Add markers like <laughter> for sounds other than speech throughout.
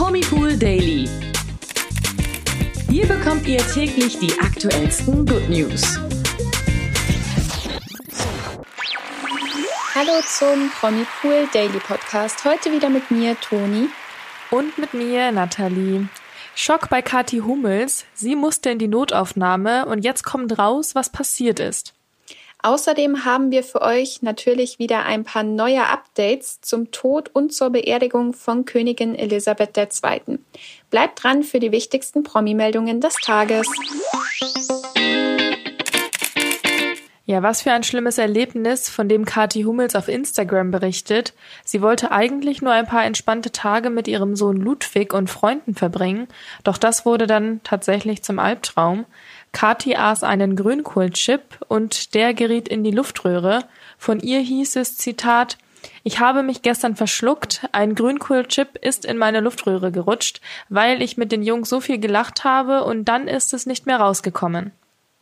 Promipool Daily. Hier bekommt ihr täglich die aktuellsten Good News. Hallo zum Promipool Daily Podcast. Heute wieder mit mir, Toni. Und mit mir, Nathalie. Schock bei Kathi Hummels. Sie musste in die Notaufnahme und jetzt kommt raus, was passiert ist. Außerdem haben wir für euch natürlich wieder ein paar neue Updates zum Tod und zur Beerdigung von Königin Elisabeth II. Bleibt dran für die wichtigsten Promi-Meldungen des Tages. Ja, was für ein schlimmes Erlebnis, von dem Kathi Hummels auf Instagram berichtet. Sie wollte eigentlich nur ein paar entspannte Tage mit ihrem Sohn Ludwig und Freunden verbringen, doch das wurde dann tatsächlich zum Albtraum. Kathi aß einen Grünkohlchip und der geriet in die Luftröhre. Von ihr hieß es, Zitat, ich habe mich gestern verschluckt, ein Grünkohlchip ist in meine Luftröhre gerutscht, weil ich mit den Jungs so viel gelacht habe und dann ist es nicht mehr rausgekommen.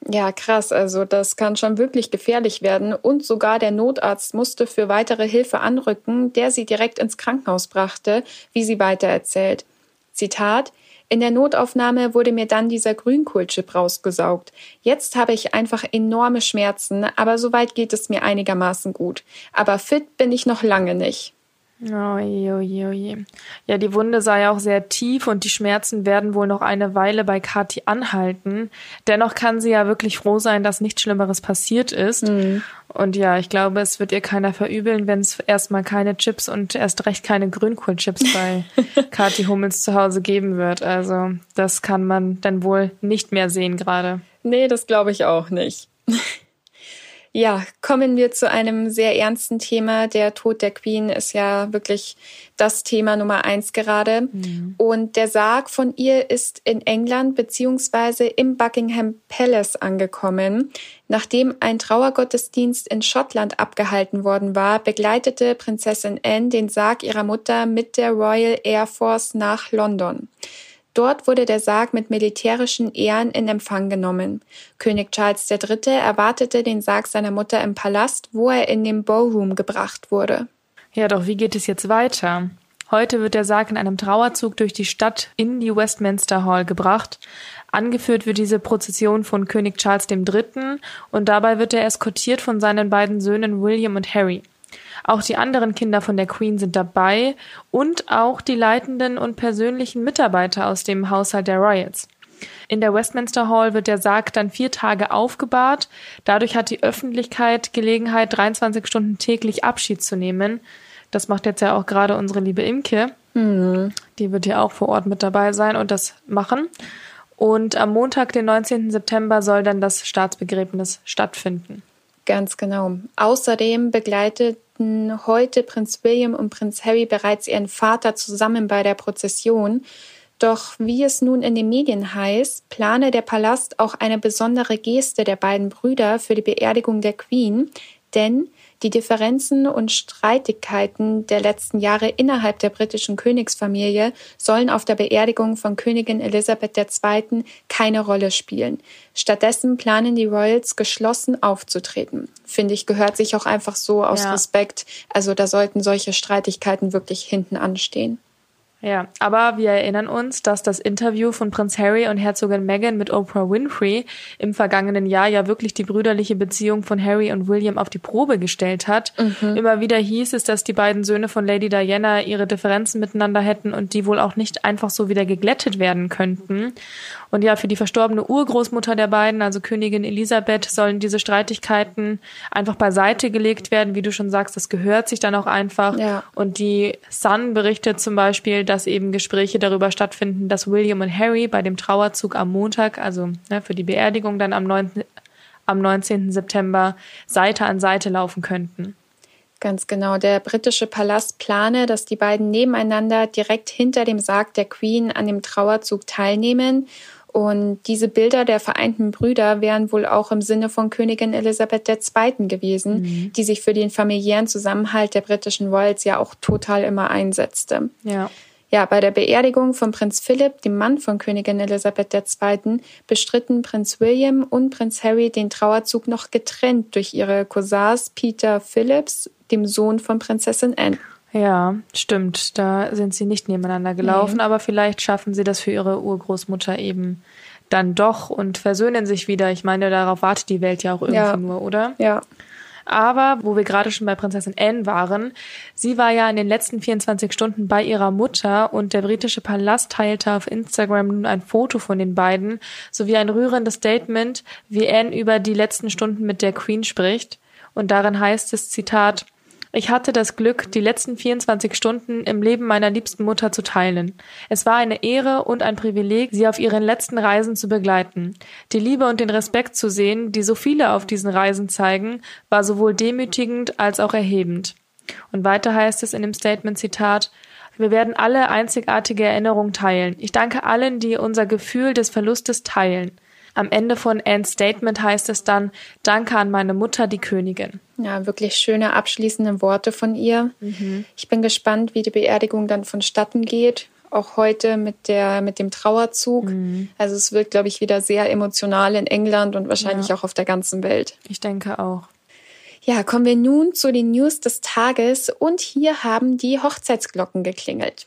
Ja, krass. Also das kann schon wirklich gefährlich werden. Und sogar der Notarzt musste für weitere Hilfe anrücken, der sie direkt ins Krankenhaus brachte, wie sie weitererzählt. Zitat in der Notaufnahme wurde mir dann dieser Grünkohlchip rausgesaugt. Jetzt habe ich einfach enorme Schmerzen, aber soweit geht es mir einigermaßen gut. Aber fit bin ich noch lange nicht. Oje, oje, oje. Ja, die Wunde sei ja auch sehr tief und die Schmerzen werden wohl noch eine Weile bei Kathi anhalten. Dennoch kann sie ja wirklich froh sein, dass nichts Schlimmeres passiert ist. Mhm. Und ja, ich glaube, es wird ihr keiner verübeln, wenn es erstmal keine Chips und erst recht keine Grünkohlchips bei <laughs> Kathi Hummels zu Hause geben wird. Also, das kann man dann wohl nicht mehr sehen gerade. Nee, das glaube ich auch nicht. <laughs> Ja, kommen wir zu einem sehr ernsten Thema. Der Tod der Queen ist ja wirklich das Thema Nummer eins gerade. Mhm. Und der Sarg von ihr ist in England beziehungsweise im Buckingham Palace angekommen. Nachdem ein Trauergottesdienst in Schottland abgehalten worden war, begleitete Prinzessin Anne den Sarg ihrer Mutter mit der Royal Air Force nach London. Dort wurde der Sarg mit militärischen Ehren in Empfang genommen. König Charles III. erwartete den Sarg seiner Mutter im Palast, wo er in den Ballroom gebracht wurde. Ja, doch wie geht es jetzt weiter? Heute wird der Sarg in einem Trauerzug durch die Stadt in die Westminster Hall gebracht. Angeführt wird diese Prozession von König Charles III. und dabei wird er eskortiert von seinen beiden Söhnen William und Harry. Auch die anderen Kinder von der Queen sind dabei und auch die leitenden und persönlichen Mitarbeiter aus dem Haushalt der Royals. In der Westminster Hall wird der Sarg dann vier Tage aufgebahrt. Dadurch hat die Öffentlichkeit Gelegenheit, 23 Stunden täglich Abschied zu nehmen. Das macht jetzt ja auch gerade unsere liebe Imke. Mhm. Die wird ja auch vor Ort mit dabei sein und das machen. Und am Montag, den 19. September, soll dann das Staatsbegräbnis stattfinden. Ganz genau. Außerdem begleitet begleiten heute Prinz William und Prinz Harry bereits ihren Vater zusammen bei der Prozession. Doch wie es nun in den Medien heißt, plane der Palast auch eine besondere Geste der beiden Brüder für die Beerdigung der Queen, denn die Differenzen und Streitigkeiten der letzten Jahre innerhalb der britischen Königsfamilie sollen auf der Beerdigung von Königin Elisabeth II. keine Rolle spielen. Stattdessen planen die Royals geschlossen aufzutreten. Finde ich, gehört sich auch einfach so aus ja. Respekt. Also da sollten solche Streitigkeiten wirklich hinten anstehen. Ja, aber wir erinnern uns, dass das Interview von Prinz Harry und Herzogin Meghan mit Oprah Winfrey im vergangenen Jahr ja wirklich die brüderliche Beziehung von Harry und William auf die Probe gestellt hat. Mhm. Immer wieder hieß es, dass die beiden Söhne von Lady Diana ihre Differenzen miteinander hätten und die wohl auch nicht einfach so wieder geglättet werden könnten. Und ja, für die verstorbene Urgroßmutter der beiden, also Königin Elisabeth, sollen diese Streitigkeiten einfach beiseite gelegt werden. Wie du schon sagst, das gehört sich dann auch einfach. Ja. Und die Sun berichtet zum Beispiel, dass eben Gespräche darüber stattfinden, dass William und Harry bei dem Trauerzug am Montag, also ne, für die Beerdigung dann am 9. am 19. September Seite an Seite laufen könnten. Ganz genau. Der britische Palast plane, dass die beiden nebeneinander direkt hinter dem Sarg der Queen an dem Trauerzug teilnehmen. Und diese Bilder der vereinten Brüder wären wohl auch im Sinne von Königin Elisabeth II. gewesen, mhm. die sich für den familiären Zusammenhalt der britischen Royals ja auch total immer einsetzte. Ja. Ja, bei der Beerdigung von Prinz Philipp, dem Mann von Königin Elisabeth II., bestritten Prinz William und Prinz Harry den Trauerzug noch getrennt durch ihre Cousins Peter Phillips, dem Sohn von Prinzessin Anne. Ja, stimmt. Da sind sie nicht nebeneinander gelaufen, nee. aber vielleicht schaffen sie das für ihre Urgroßmutter eben dann doch und versöhnen sich wieder. Ich meine, darauf wartet die Welt ja auch irgendwie ja. nur, oder? Ja. Aber wo wir gerade schon bei Prinzessin Anne waren, sie war ja in den letzten 24 Stunden bei ihrer Mutter und der britische Palast teilte auf Instagram nun ein Foto von den beiden sowie ein rührendes Statement, wie Anne über die letzten Stunden mit der Queen spricht. Und darin heißt es, Zitat, ich hatte das Glück, die letzten 24 Stunden im Leben meiner liebsten Mutter zu teilen. Es war eine Ehre und ein Privileg, sie auf ihren letzten Reisen zu begleiten. Die Liebe und den Respekt zu sehen, die so viele auf diesen Reisen zeigen, war sowohl demütigend als auch erhebend. Und weiter heißt es in dem Statement Zitat, wir werden alle einzigartige Erinnerungen teilen. Ich danke allen, die unser Gefühl des Verlustes teilen. Am Ende von Anne's Statement heißt es dann, Danke an meine Mutter, die Königin. Ja, wirklich schöne abschließende Worte von ihr. Mhm. Ich bin gespannt, wie die Beerdigung dann vonstatten geht. Auch heute mit, der, mit dem Trauerzug. Mhm. Also es wird, glaube ich, wieder sehr emotional in England und wahrscheinlich ja. auch auf der ganzen Welt. Ich denke auch. Ja, kommen wir nun zu den News des Tages und hier haben die Hochzeitsglocken geklingelt.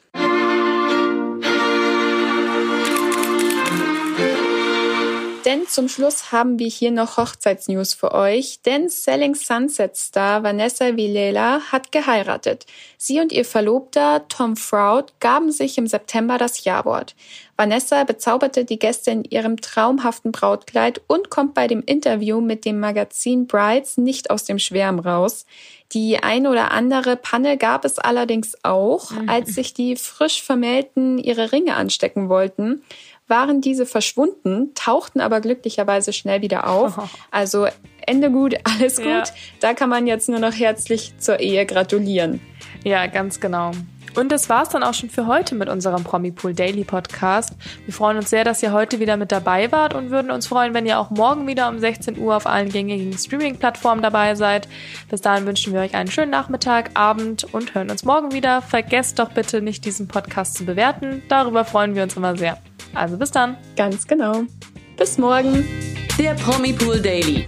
Denn zum Schluss haben wir hier noch Hochzeitsnews für euch, denn Selling Sunset Star Vanessa Villela hat geheiratet. Sie und ihr Verlobter Tom Froud gaben sich im September das Jawort. Vanessa bezauberte die Gäste in ihrem traumhaften Brautkleid und kommt bei dem Interview mit dem Magazin Brides nicht aus dem Schwärm raus. Die ein oder andere Panne gab es allerdings auch, mhm. als sich die frisch Vermählten ihre Ringe anstecken wollten waren diese verschwunden, tauchten aber glücklicherweise schnell wieder auf. <laughs> Also Ende gut, <laughs> alles gut. Ja. Da kann man jetzt nur noch herzlich zur Ehe gratulieren. Ja, ganz genau. Und das war's dann auch schon für heute mit unserem Promipool Daily Podcast. Wir freuen uns sehr, dass ihr heute wieder mit dabei wart und würden uns freuen, wenn ihr auch morgen wieder um 16 Uhr auf allen gängigen Streaming-Plattformen dabei seid. Bis dahin wünschen wir euch einen schönen Nachmittag, Abend und hören uns morgen wieder. Vergesst doch bitte nicht, diesen Podcast zu bewerten. Darüber freuen wir uns immer sehr. Also bis dann. Ganz genau. Bis morgen. Der Promi Pool Daily.